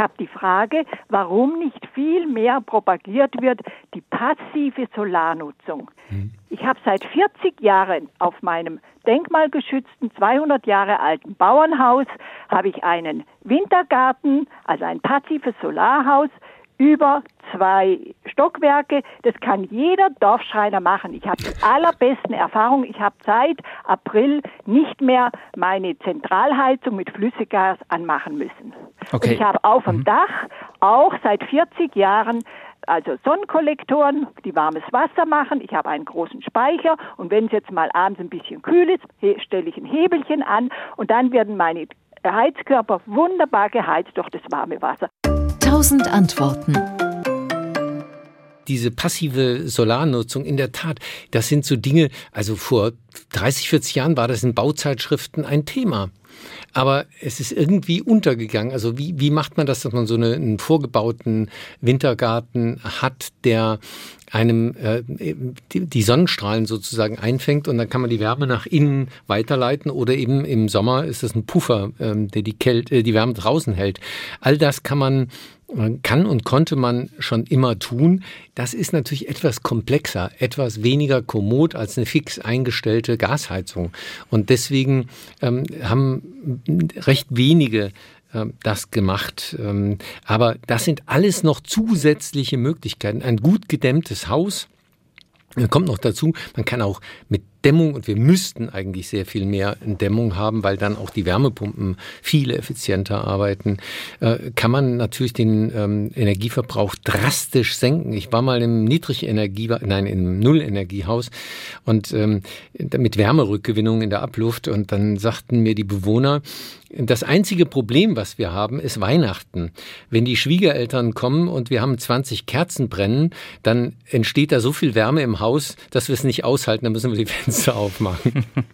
habe die Frage, warum nicht viel mehr propagiert wird, die passive Solarnutzung. Mhm. Ich habe seit 40 Jahren auf meinem denkmalgeschützten 200 Jahre alten Bauernhaus habe ich einen Wintergarten, also ein passives Solarhaus über zwei Stockwerke. Das kann jeder Dorfschreiner machen. Ich habe die allerbesten Erfahrungen. Ich habe seit April nicht mehr meine Zentralheizung mit Flüssiggas anmachen müssen. Okay. Und ich habe auf dem mhm. Dach auch seit 40 Jahren also Sonnenkollektoren, die warmes Wasser machen. Ich habe einen großen Speicher und wenn es jetzt mal abends ein bisschen kühl ist, stelle ich ein Hebelchen an und dann werden meine Heizkörper wunderbar geheizt durch das warme Wasser. Tausend Antworten. Diese passive Solarnutzung, in der Tat, das sind so Dinge, also vor 30, 40 Jahren war das in Bauzeitschriften ein Thema. Aber es ist irgendwie untergegangen. Also wie, wie macht man das, dass man so eine, einen vorgebauten Wintergarten hat, der einem äh, die, die Sonnenstrahlen sozusagen einfängt und dann kann man die Wärme nach innen weiterleiten oder eben im Sommer ist das ein Puffer, ähm, der die Kälte, äh, die Wärme draußen hält. All das kann man kann und konnte man schon immer tun. Das ist natürlich etwas komplexer, etwas weniger kommod als eine fix eingestellte Gasheizung. Und deswegen ähm, haben recht wenige äh, das gemacht. Ähm, aber das sind alles noch zusätzliche Möglichkeiten. Ein gut gedämmtes Haus. Kommt noch dazu, man kann auch mit Dämmung und wir müssten eigentlich sehr viel mehr Dämmung haben, weil dann auch die Wärmepumpen viel effizienter arbeiten, äh, kann man natürlich den ähm, Energieverbrauch drastisch senken. Ich war mal im Niedrigenergie, nein, im Nullenergiehaus und ähm, mit Wärmerückgewinnung in der Abluft und dann sagten mir die Bewohner, das einzige Problem, was wir haben, ist Weihnachten. Wenn die Schwiegereltern kommen und wir haben 20 Kerzen brennen, dann entsteht da so viel Wärme im Haus, dass wir es nicht aushalten, dann müssen wir die Fenster aufmachen.